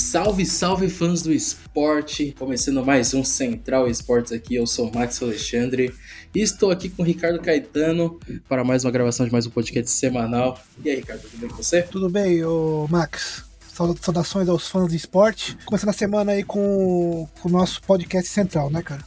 Salve, salve fãs do esporte! Começando mais um Central Esportes aqui, eu sou Max Alexandre e estou aqui com o Ricardo Caetano para mais uma gravação de mais um podcast semanal. E aí, Ricardo, tudo bem com você? Tudo bem, ô Max. Saudações aos fãs do esporte. Começando a semana aí com, com o nosso podcast central, né, cara?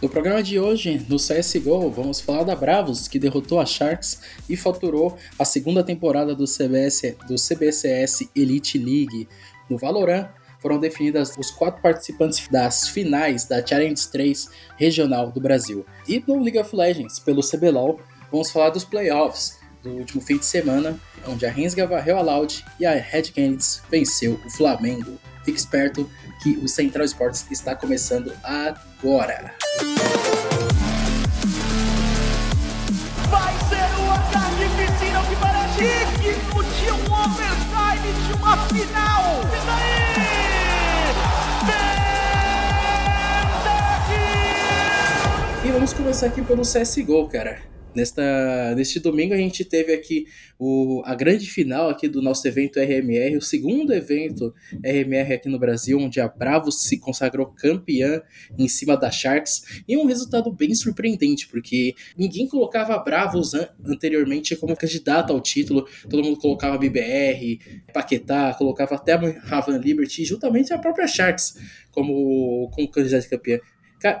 No programa de hoje, no CSGO, vamos falar da Bravos, que derrotou a Sharks e faturou a segunda temporada do, CBS, do CBCS Elite League. No Valorant, foram definidas os quatro participantes das finais da Challenge 3 regional do Brasil. E no League of Legends, pelo CBLOL, vamos falar dos playoffs do último fim de semana, onde a Rensga varreu a Loud e a Red Canids venceu o Flamengo. Fique esperto que o Central Sports está começando agora. Vai uma final. E daí? E vamos começar aqui pelo CSGO, cara. Nesta, neste domingo a gente teve aqui o, a grande final aqui do nosso evento RMR, o segundo evento RMR aqui no Brasil, onde a Bravos se consagrou campeã em cima da Sharks, e um resultado bem surpreendente, porque ninguém colocava a Bravos an anteriormente como candidata ao título, todo mundo colocava BBR, Paquetá, colocava até a Ravan Liberty, juntamente a própria Sharks como, como candidata campeã.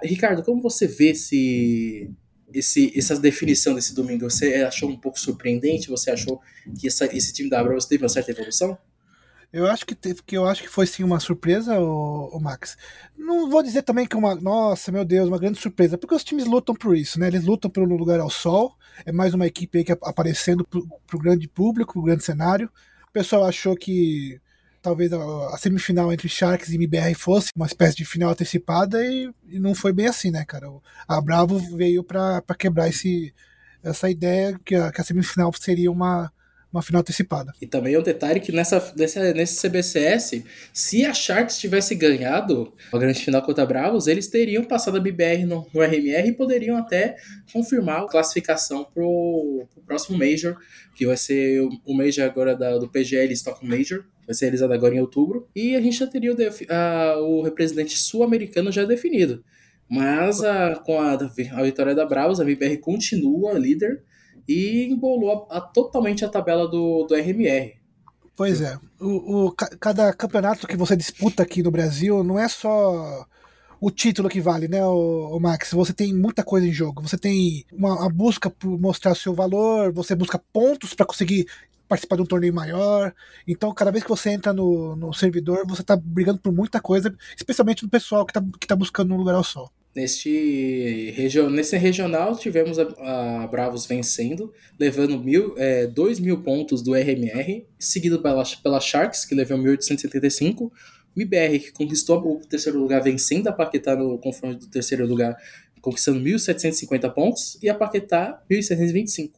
Ricardo, como você vê esse, esse, essa definição desse domingo, você achou um pouco surpreendente? Você achou que essa, esse time da Bravos teve uma certa evolução? Eu acho que teve, que eu acho que foi sim uma surpresa, o, o, Max. Não vou dizer também que é uma, nossa, meu Deus, uma grande surpresa, porque os times lutam por isso, né? Eles lutam pelo lugar ao sol. É mais uma equipe aí que aparecendo pro, pro grande público, pro grande cenário. O pessoal achou que talvez a, a, semifinal entre Sharks e MBR fosse uma espécie de final antecipada e, e não foi bem assim, né, cara? A Bravo veio para quebrar esse, essa ideia que a, que a semifinal seria uma, uma final antecipada. E também é um detalhe que nessa, nessa, nesse CBCS, se a Sharks tivesse ganhado a grande final contra a Bravos, eles teriam passado a BBR no, no RMR e poderiam até confirmar a classificação pro, pro próximo Major, que vai ser o, o Major agora da, do PGL Stock Major, vai ser realizado agora em outubro, e a gente já teria o, a, o representante sul-americano já definido. Mas a, com a, a vitória da Bravos, a MBR continua líder e embolou a, totalmente a tabela do, do RMR. Pois é. O, o, cada campeonato que você disputa aqui no Brasil não é só o título que vale, né, o Max? Você tem muita coisa em jogo. Você tem uma, uma busca por mostrar seu valor, você busca pontos para conseguir participar de um torneio maior. Então, cada vez que você entra no, no servidor, você está brigando por muita coisa, especialmente no pessoal que está que tá buscando um lugar ao sol. Neste regio, nesse regional, tivemos a, a Bravos vencendo, levando mil, é, 2 mil pontos do RMR, seguido pela, pela Sharks, que levou 1.875. O IBR, que conquistou o terceiro lugar, vencendo a Paquetá no confronto do terceiro lugar, conquistando 1.750 pontos, e a Paquetá 1.725.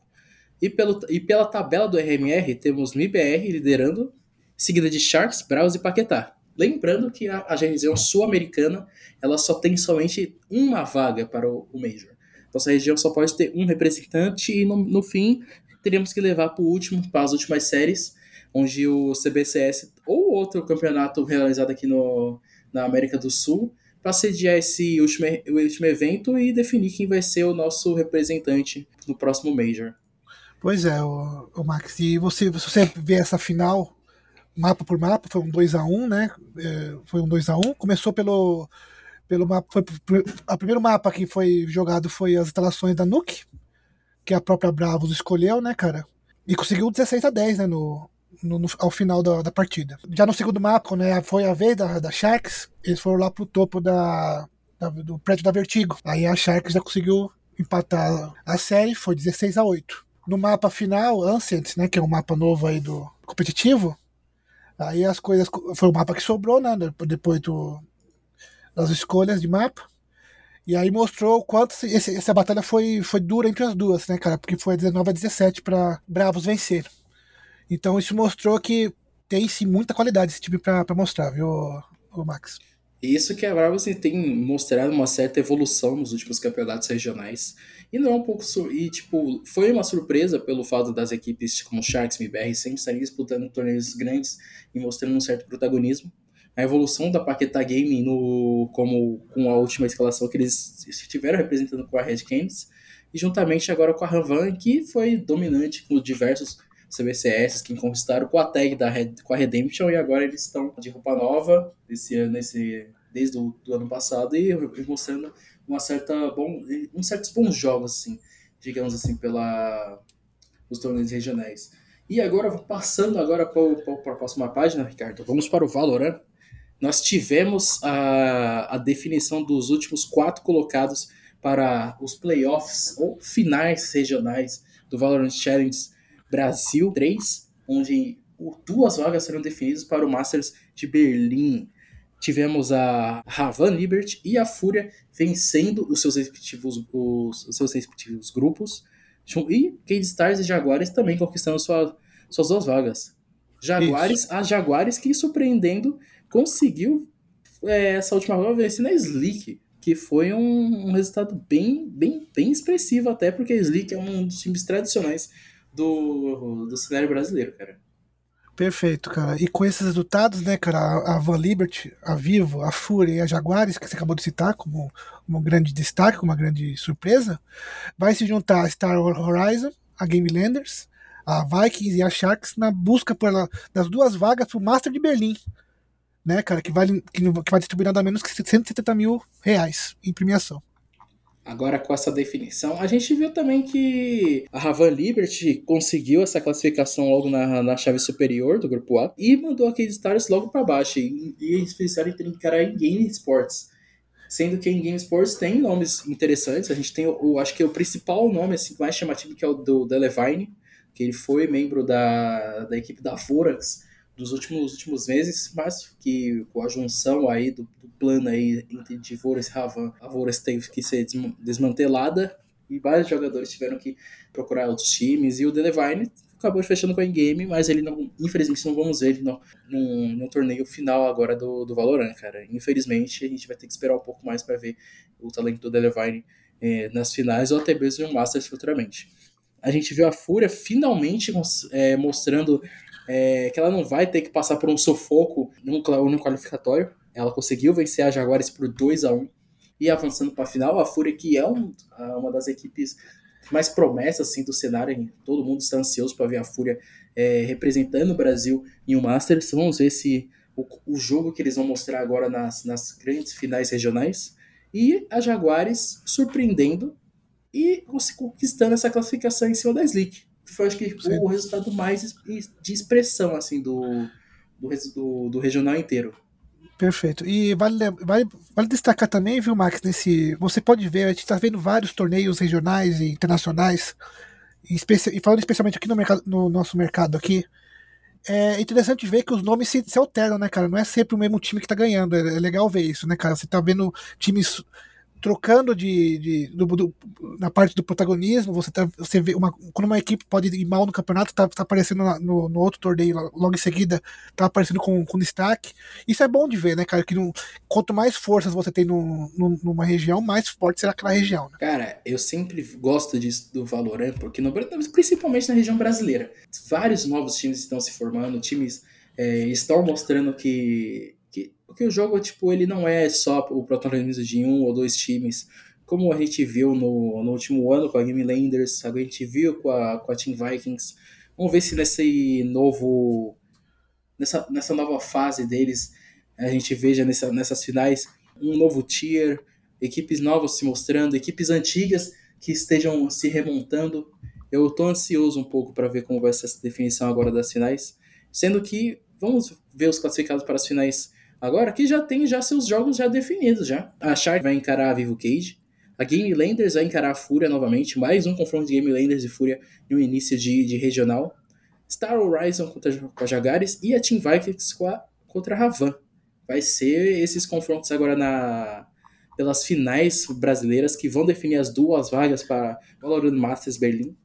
E, pelo, e pela tabela do RMR, temos MIBR liderando, seguida de Sharks, Bravos e Paquetá. Lembrando que a, a região sul-americana ela só tem somente uma vaga para o, o Major. Nossa região só pode ter um representante e no, no fim teríamos que levar para o último, para as últimas séries, onde o CBCS ou outro campeonato realizado aqui no, na América do Sul para sediar esse último, último evento e definir quem vai ser o nosso representante no próximo Major. Pois é, o, o Max, e você, você vê essa final mapa por mapa, foi um 2 a 1 né? É, foi um 2 a 1 Começou pelo, pelo mapa. Foi, a primeiro mapa que foi jogado foi as instalações da Nuke, que a própria Bravos escolheu, né, cara? E conseguiu 16 a 10, né, no, no, no, ao final da, da, partida. Já no segundo mapa, né, foi a vez da, da Sharks, eles foram lá pro topo da, da, do prédio da Vertigo. Aí a Sharks já conseguiu empatar a série, foi 16 a 8. No mapa final, Ancient, né, que é um mapa novo aí do competitivo, Aí as coisas. Foi o mapa que sobrou, né? Depois do, das escolhas de mapa. E aí mostrou o quanto esse, essa batalha foi, foi dura entre as duas, né, cara? Porque foi 19 a 17 para Bravos vencer. Então isso mostrou que tem sim muita qualidade esse time para mostrar, viu, o Max? E isso que a Bravo assim, tem mostrado uma certa evolução nos últimos campeonatos regionais. E não é um pouco. E, tipo, foi uma surpresa pelo fato das equipes como Sharks e MBR sempre estarem disputando torneios grandes e mostrando um certo protagonismo. A evolução da Paquetá Gaming no, como, com a última escalação que eles estiveram representando com a Red Canids, e juntamente agora com a Ravan, que foi dominante com diversos CBCS que conquistaram com a tag da com a Redemption, e agora eles estão de roupa nova esse ano, esse, desde o do ano passado, e, mostrando uma certa bom, um certos bons jogos, assim, digamos assim, pela os torneios regionais. E agora, passando agora para a próxima página, Ricardo, vamos para o Valorant. Nós tivemos a, a definição dos últimos quatro colocados para os playoffs ou finais regionais do Valorant Challenge Brasil 3, onde duas vagas serão definidas para o Masters de Berlim tivemos a Ravan Liberty e a Fúria vencendo os seus respectivos, os, os seus respectivos grupos. E Cade Stars e Jaguares também conquistando sua, suas duas vagas. Jaguares, Isso. a Jaguares que surpreendendo conseguiu é, essa última vaga vencer na Slick, que foi um, um, resultado bem, bem, bem expressivo até porque a Slick é um dos times tradicionais do, do cenário brasileiro, cara. Perfeito, cara. E com esses resultados, né, cara, a Van Liberty, a Vivo, a Fúria e a Jaguares, que você acabou de citar como um grande destaque, como uma grande surpresa, vai se juntar a Star Horizon, a Game Landers, a Vikings e a Sharks na busca pela, das duas vagas para o Master de Berlim, né, cara, que, vale, que, que vai distribuir nada menos que 170 mil reais em premiação. Agora, com essa definição, a gente viu também que a Ravan Liberty conseguiu essa classificação logo na, na chave superior do grupo A e mandou aqueles Stars logo para baixo. E, e eles precisaram encarar em Game Sports. Sendo que em Game Sports tem nomes interessantes. A gente tem, o, acho que o principal nome assim, mais chamativo que é o do Delevine, que ele foi membro da, da equipe da Forax dos últimos, últimos meses, mas que com a junção aí do, do plano aí entre Divoras e Ravan, a Voras teve que ser desmantelada e vários jogadores tiveram que procurar outros times e o Delevine acabou fechando com a Game, mas ele não, infelizmente não vamos ver ele no, no, no, torneio final agora do, do Valorant, cara. Infelizmente a gente vai ter que esperar um pouco mais para ver o talento do Delevine eh, nas finais ou até mesmo no Masters futuramente. A gente viu a Fúria finalmente é, mostrando é, que ela não vai ter que passar por um sufoco no, no qualificatório. Ela conseguiu vencer a Jaguares por 2 a 1 e avançando para a final. A Fúria, que é um, uma das equipes mais promessas assim, do cenário, todo mundo está ansioso para ver a Fúria é, representando o Brasil em um Masters. Vamos ver se o, o, jogo que eles vão mostrar agora nas, nas grandes finais regionais. E a Jaguares surpreendendo e conquistando essa classificação em cima da Slick foi acho que Sim. o resultado mais de expressão assim do, do, do, do regional inteiro. Perfeito. E vale, vale, vale destacar também, viu, Max, nesse. Você pode ver, a gente está vendo vários torneios regionais e internacionais, e, e falando especialmente aqui no, mercado, no nosso mercado aqui. É interessante ver que os nomes se, se alternam, né, cara? Não é sempre o mesmo time que tá ganhando. É, é legal ver isso, né, cara? Você tá vendo times trocando de, de do, do, na parte do protagonismo, você, tá, você vê uma, quando uma equipe pode ir mal no campeonato, tá, tá aparecendo no, no outro torneio logo em seguida, tá aparecendo com, com destaque. Isso é bom de ver, né, cara? Que não, quanto mais forças você tem no, no, numa região, mais forte será aquela região. Né? Cara, eu sempre gosto disso do Valorant, porque no, principalmente na região brasileira, vários novos times estão se formando, times é, estão mostrando que porque o jogo, tipo, ele não é só o protagonismo de um ou dois times, como a gente viu no, no último ano com a Game Landers, a gente viu com a, com a Team Vikings. Vamos ver se nesse novo. Nessa, nessa nova fase deles, a gente veja nessa, nessas finais um novo tier, equipes novas se mostrando, equipes antigas que estejam se remontando. Eu tô ansioso um pouco para ver como vai ser essa definição agora das finais, sendo que vamos ver os classificados para as finais Agora que já tem já seus jogos já definidos já. A Shark vai encarar a Vivo Cage. A Game Landers vai encarar a Fúria novamente. Mais um confronto de Game Landers e Fúria no início de, de regional. Star Horizon contra a Jagares e a Team Vikings a, contra a Ravan. Vai ser esses confrontos agora na pelas finais brasileiras que vão definir as duas vagas para Valorant Masters Berlim.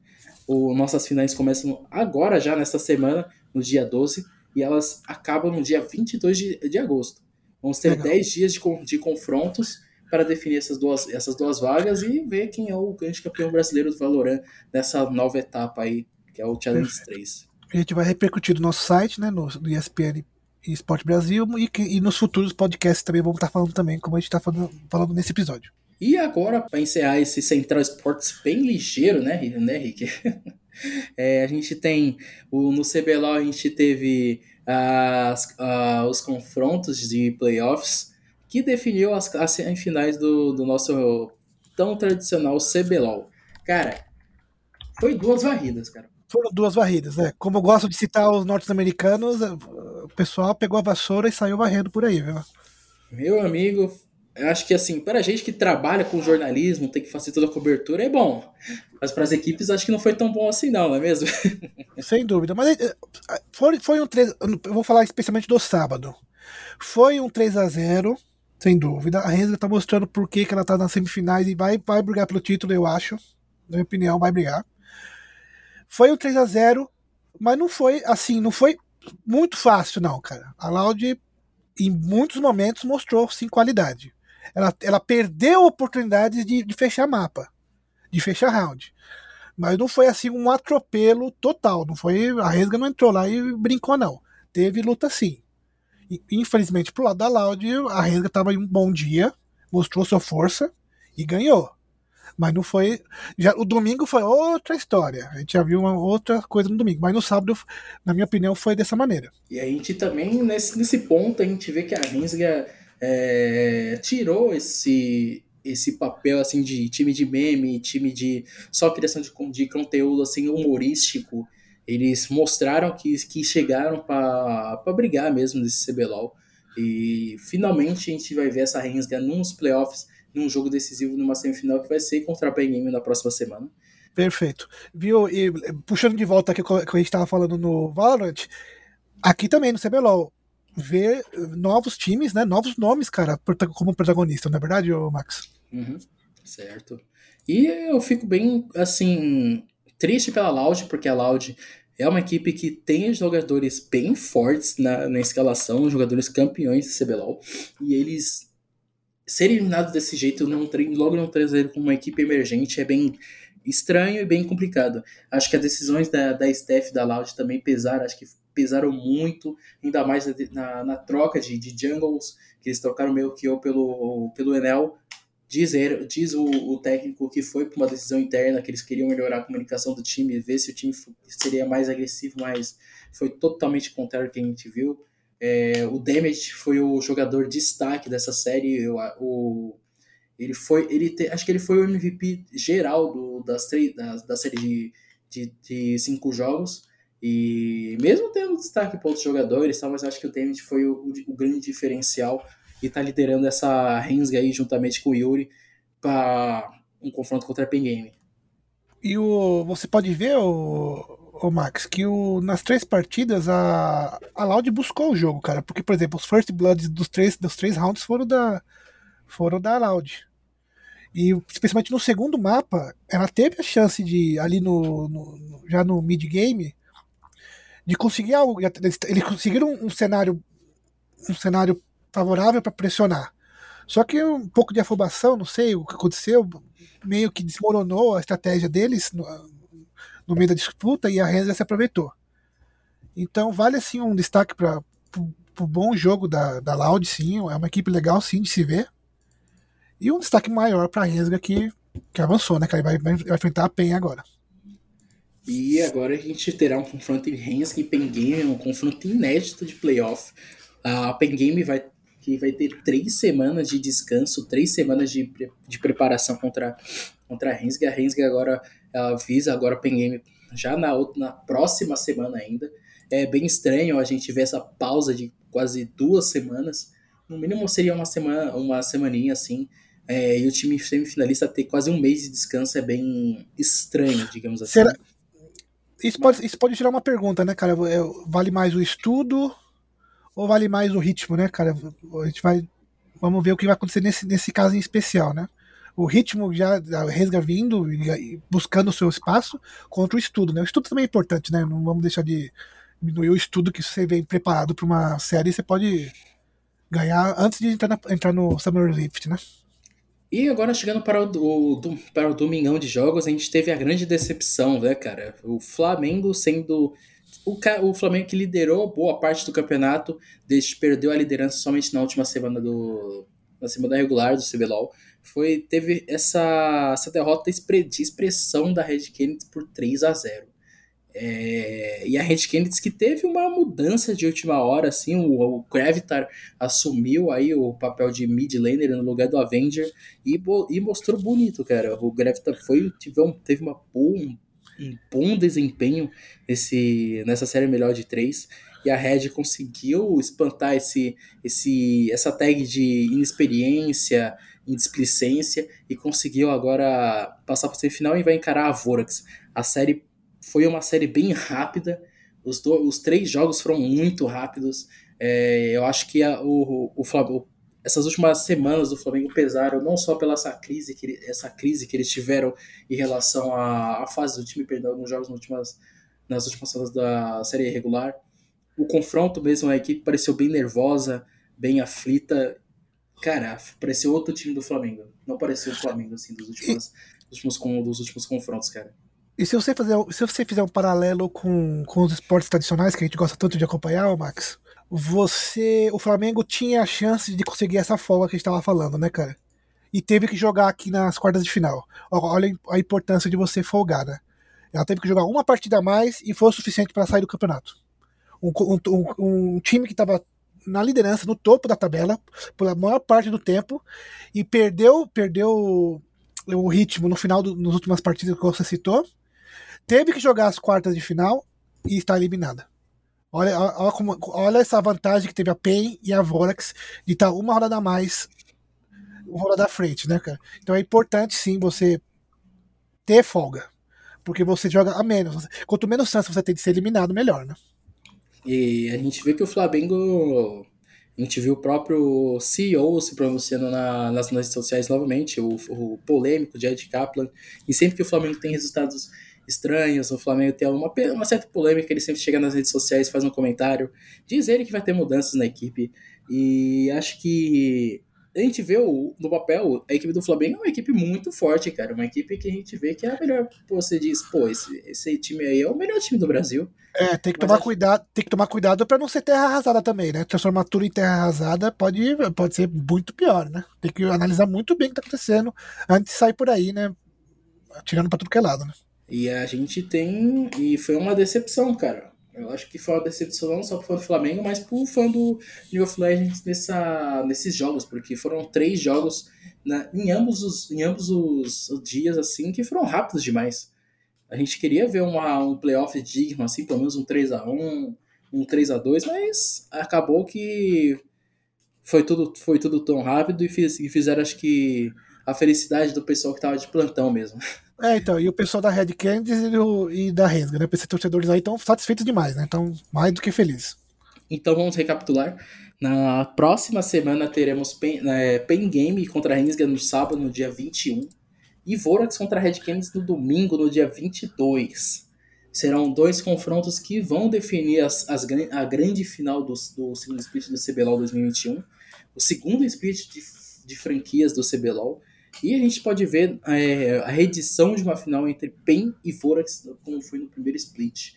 O, nossas finais começam agora já nesta semana, no dia 12 e elas acabam no dia 22 de, de agosto. Vamos ter 10 dias de, de confrontos para definir essas duas, essas duas vagas e ver quem é o grande campeão brasileiro do Valorant nessa nova etapa aí, que é o Challenge Perfeito. 3. A gente vai repercutir no nosso site, né, no, no ESPN Esporte Brasil, e, e, nos futuros podcasts também vamos estar falando também, como a gente está falando, falando nesse episódio. E agora, para encerrar esse Central Sports bem ligeiro, né, né Rick? é, a gente tem, o, no CBLOL a gente teve as, uh, os confrontos de playoffs que definiu as, as semifinais do, do nosso tão tradicional CBLOL. Cara, foi duas varridas, cara. Foram duas varridas, né? Como eu gosto de citar os norte-americanos, o pessoal pegou a vassoura e saiu varrendo por aí, viu? Meu amigo, eu acho que assim, para a gente que trabalha com jornalismo, tem que fazer toda a cobertura, é bom. Mas para as equipes, acho que não foi tão bom assim, não, não é mesmo? Sem dúvida. Mas eh, foi, foi um 3. Eu vou falar especialmente do sábado. Foi um 3 a 0 sem dúvida. A Renza tá mostrando por que, que ela tá nas semifinais e vai, vai brigar pelo título, eu acho. Na minha opinião, vai brigar. Foi um 3 a 0 mas não foi assim, não foi muito fácil, não, cara. A Loud, em muitos momentos, mostrou sim qualidade. Ela, ela perdeu oportunidades de, de fechar mapa, de fechar round. Mas não foi assim um atropelo total. Não foi. A Resga não entrou lá e brincou, não. Teve luta sim. Infelizmente, pro lado da Loud, a Renga estava em um bom dia, mostrou sua força e ganhou. Mas não foi. Já, o domingo foi outra história. A gente já viu uma outra coisa no domingo. Mas no sábado, na minha opinião, foi dessa maneira. E a gente também, nesse, nesse ponto, a gente vê que a Rensga é, tirou esse, esse papel assim de time de meme, time de só criação de, de conteúdo assim humorístico eles mostraram que, que chegaram para brigar mesmo nesse CBLOL. E finalmente a gente vai ver essa Rensga nos playoffs, num jogo decisivo, numa semifinal que vai ser contra a Game na próxima semana. Perfeito. Viu? E puxando de volta aqui que a gente estava falando no Valorant, aqui também no CBLOL, ver novos times, né? Novos nomes, cara, como protagonista, não é verdade, Max? Uhum, certo. E eu fico bem, assim, triste pela Loud, porque a Loud é uma equipe que tem jogadores bem fortes na, na escalação, jogadores campeões de CBLOL, e eles serem eliminados desse jeito, logo não trazer como uma equipe emergente, é bem estranho e bem complicado. Acho que as decisões da, da staff da Loud também pesaram, acho que pesaram muito, ainda mais na, na troca de, de jungles, que eles trocaram meio que eu pelo, pelo Enel, Diz, diz o, o, técnico que foi por uma decisão interna, que eles queriam melhorar a comunicação do time, ver se o time seria mais agressivo, mas foi totalmente contrário ao que a gente viu. É, o Damage foi o jogador de destaque dessa série. O, o ele foi, ele te, acho que ele foi o MVP geral do, das três, da, da série de, de, de, cinco jogos. E mesmo tendo destaque para outros jogadores, mas acho que o Damage foi o, o, o grande diferencial e tá liderando essa Rensga aí juntamente com o Yuri para um confronto contra a Pen Game. E o, você pode ver, o, o Max, que o, nas três partidas a, a Loud buscou o jogo, cara. Porque, por exemplo, os First Bloods dos três, dos três rounds foram da, foram da Loud. E especialmente no segundo mapa, ela teve a chance de, ali no, no já no mid-game, de conseguir algo. Eles, conseguiram um cenário um cenário favorável para pressionar. Só que um pouco de afobação, não sei o que aconteceu, meio que desmoronou a estratégia deles no, no meio da disputa e a Renza se aproveitou. Então vale assim um destaque para o bom jogo da, da Loud, sim, é uma equipe legal sim de se ver. E um destaque maior para a Rensga que, que avançou, né? Que vai, vai enfrentar a PEN agora. E agora a gente terá um confronto em Rensga e Pen Game, um confronto inédito de playoff. A Pen Game vai que vai ter três semanas de descanso, três semanas de, de preparação contra, contra a Rensga. A Rensga agora ela visa agora Pen Game já na, na próxima semana ainda. É bem estranho a gente ver essa pausa de quase duas semanas. No mínimo seria uma semana, uma semaninha assim. É, e o time semifinalista ter quase um mês de descanso é bem estranho, digamos assim. Será... Isso, pode, isso pode tirar uma pergunta, né, cara? É, vale mais o estudo ou vale mais o ritmo, né, cara? A gente vai. Vamos ver o que vai acontecer nesse, nesse caso em especial, né? O ritmo já resga vindo e buscando o seu espaço contra o estudo, né? O estudo também é importante, né? Não vamos deixar de diminuir o estudo que você vem preparado para uma série, você pode ganhar antes de entrar, na, entrar no Summer Lift, né? E agora chegando para o, o, para o domingão de jogos, a gente teve a grande decepção, né, cara? O Flamengo sendo. O, o Flamengo que liderou boa parte do campeonato, perdeu a liderança somente na última semana do. na semana regular do CBLOL. Foi, teve essa, essa derrota de expressão da Red Kennedy por 3 a 0 é, e a Red Kennedy que teve uma mudança de última hora, assim, o, o Gravitar assumiu aí o papel de mid laner no lugar do Avenger e, e mostrou bonito, cara. O Gravitar foi, teve, um, teve uma um, um bom desempenho nesse, nessa série melhor de três e a Red conseguiu espantar esse, esse, essa tag de inexperiência, indisplicência e conseguiu agora passar para o semifinal e vai encarar a Vorax. A série foi uma série bem rápida. Os, do, os três jogos foram muito rápidos. É, eu acho que a, o, o, Flamengo, essas últimas semanas do Flamengo pesaram não só pela essa crise que, essa crise que eles tiveram em relação à, à fase do time, perdão, nos jogos nas últimas, nas últimas semanas da série regular. O confronto mesmo, a equipe pareceu bem nervosa, bem aflita. Cara, pareceu outro time do Flamengo. Não pareceu o Flamengo, assim, dos últimos, dos últimos, dos últimos confrontos, cara. E se você, fazer, se você fizer um paralelo com, com os esportes tradicionais que a gente gosta tanto de acompanhar, Max, você. O Flamengo tinha a chance de conseguir essa folga que a gente estava falando, né, cara? E teve que jogar aqui nas quartas de final. Olha a importância de você folgar, né? Ela teve que jogar uma partida a mais e foi o suficiente para sair do campeonato. Um, um, um time que estava na liderança, no topo da tabela, pela maior parte do tempo, e perdeu, perdeu o ritmo no final, nas últimas partidas que você citou, teve que jogar as quartas de final e está eliminada. Olha, olha, como, olha essa vantagem que teve a PEN e a Vorax de estar uma rodada a mais, uma rodada à frente, né, cara? Então é importante sim você ter folga. Porque você joga a menos. Quanto menos chance você tem de ser eliminado, melhor, né? E a gente vê que o Flamengo. A gente viu o próprio CEO se pronunciando na, nas redes sociais novamente, o, o polêmico Ed Kaplan. E sempre que o Flamengo tem resultados estranhos, o Flamengo tem uma, uma certa polêmica, ele sempre chega nas redes sociais, faz um comentário, diz ele que vai ter mudanças na equipe, e acho que a gente vê o, no papel, a equipe do Flamengo é uma equipe muito forte, cara. Uma equipe que a gente vê que é a melhor. Você diz, pô, esse, esse time aí é o melhor time do Brasil. É, tem que tomar cuidado, tem que tomar cuidado para não ser terra arrasada também, né? Transformar tudo em terra arrasada pode, pode ser muito pior, né? Tem que analisar muito bem o que tá acontecendo antes de sair por aí, né? Tirando pra tudo que é lado, né? E a gente tem. E foi uma decepção, cara. Eu acho que foi uma decepção não só pro fã do Flamengo, mas pro fã do League of Legends nessa, nesses jogos, porque foram três jogos na, em, ambos os, em ambos os, dias, assim, que foram rápidos demais. A gente queria ver uma, um playoff digno, assim, pelo menos um 3 a 1 um 3 a 2 mas acabou que foi tudo, foi tudo tão rápido e, fiz, e fizeram, acho que, a felicidade do pessoal que tava de plantão mesmo. É, então, e o pessoal da Red Candies e, e da Rensga, né? Esses torcedores aí estão satisfeitos demais, né? Então, mais do que felizes. Então vamos recapitular. Na próxima semana teremos Pen, é, Pen Game contra a Rensga no sábado, no dia 21. E Vorax contra a Red Candies no domingo, no dia 22. Serão dois confrontos que vão definir as, as, a grande final do, do segundo split do CBLOL 2021. O segundo split de, de franquias do CBLOL e a gente pode ver é, a reedição de uma final entre PEN e Vorax, como foi no primeiro split.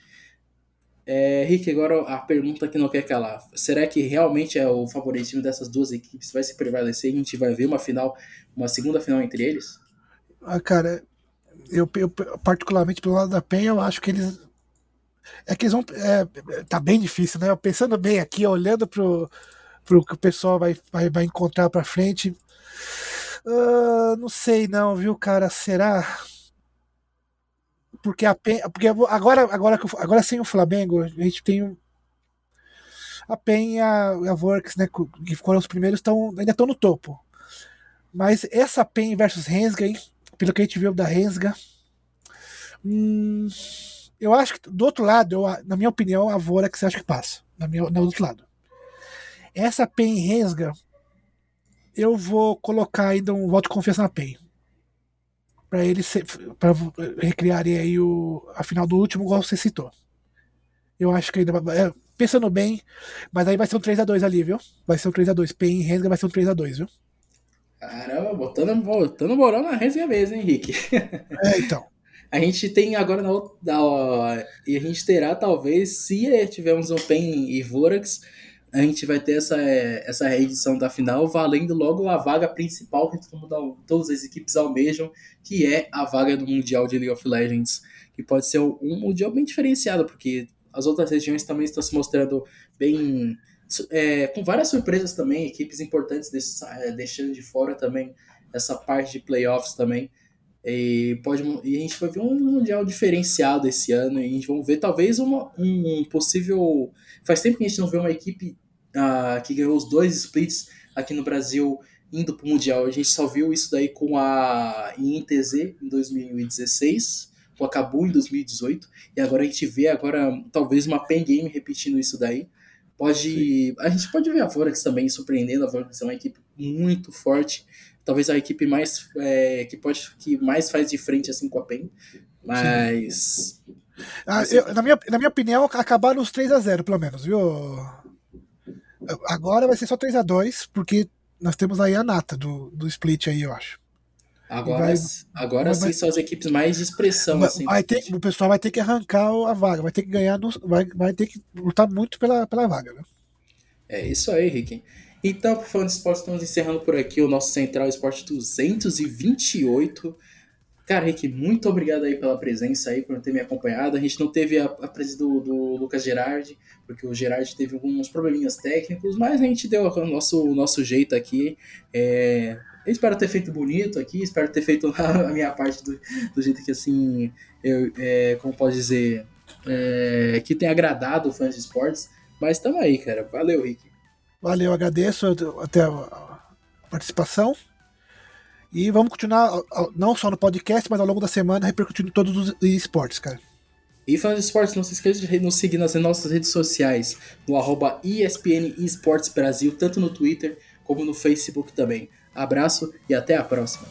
É, Rick, agora a pergunta que não quer calar. Será que realmente é o favoritismo dessas duas equipes vai se prevalecer e a gente vai ver uma final, uma segunda final entre eles? Ah, cara, eu, eu particularmente pelo lado da PEN, eu acho que eles é que eles vão. É, tá bem difícil, né? Pensando bem aqui, olhando pro, pro que o pessoal vai, vai, vai encontrar pra frente. Uh, não sei não, viu, cara? Será? Porque a PEN, porque agora, agora, agora sem o Flamengo, a gente tem a PEN e a, a Works, né, que foram os primeiros, tão, ainda estão no topo. Mas essa PEN versus Rensga, hein, pelo que a gente viu da Rensga, hum, eu acho que do outro lado, eu, na minha opinião, a Vorax acho que passa. Na minha, no outro lado. Essa PEN Rensga, eu vou colocar ainda um voto de confiança na PEN. Para eles para recriarem aí o, a final do último, igual você citou. Eu acho que ainda é, pensando bem, mas aí vai ser um 3x2 ali, viu? Vai ser um 3x2. PEN e Rensga vai ser um 3x2, viu? Caramba, botando, botando moral na Rensga mesmo, hein, Henrique? É, então. A gente tem agora na, na, e a gente terá talvez, se tivermos um PEN e Vorax, a gente vai ter essa, essa reedição da final valendo logo a vaga principal que todas as equipes almejam, que é a vaga do Mundial de League of Legends, que pode ser um Mundial bem diferenciado, porque as outras regiões também estão se mostrando bem. É, com várias surpresas também, equipes importantes deixando de fora também essa parte de playoffs também. E, pode, e a gente vai ver um mundial diferenciado esse ano. E a gente vai ver talvez uma, um possível. Faz tempo que a gente não vê uma equipe uh, que ganhou os dois splits aqui no Brasil indo para o Mundial. A gente só viu isso daí com a INTZ em 2016, com a Cabu em 2018. E agora a gente vê agora talvez uma Pen Game repetindo isso daí. Pode, a gente pode ver a Vorax também surpreendendo. A Vorax é uma equipe muito forte talvez a equipe mais é, que pode que mais faz de frente assim com a PEN. Mas. Ah, eu, na, minha, na minha opinião, acabaram os 3 a 0 pelo menos, viu? Agora vai ser só 3 a 2 porque nós temos aí a nata do, do split aí, eu acho. Agora, vai, agora sim são as equipes mais de expressão. Vai, assim, vai ter, o pessoal vai ter que arrancar a vaga, vai ter que ganhar, no, vai, vai ter que lutar muito pela, pela vaga. Né? É isso aí, Rick. Então, fã de esporte, estamos encerrando por aqui o nosso Central Esporte 228. Cara, Rick, muito obrigado aí pela presença aí, por ter me acompanhado. A gente não teve a, a presença do, do, Lucas Gerardi, porque o Gerardi teve alguns probleminhas técnicos, mas a gente deu o nosso, o nosso jeito aqui. É, eu espero ter feito bonito aqui, espero ter feito a minha parte do, do jeito que, assim, eu, é, como pode dizer, é, que tem agradado fãs de esportes. Mas tamo aí, cara. Valeu, Rick. Valeu, agradeço até a participação. E vamos continuar, não só no podcast, mas ao longo da semana, repercutindo todos os esportes, cara. E falando de esportes, não se esqueça de nos seguir nas nossas redes sociais, no arroba ESPN Esportes Brasil, tanto no Twitter como no Facebook também. Abraço e até a próxima.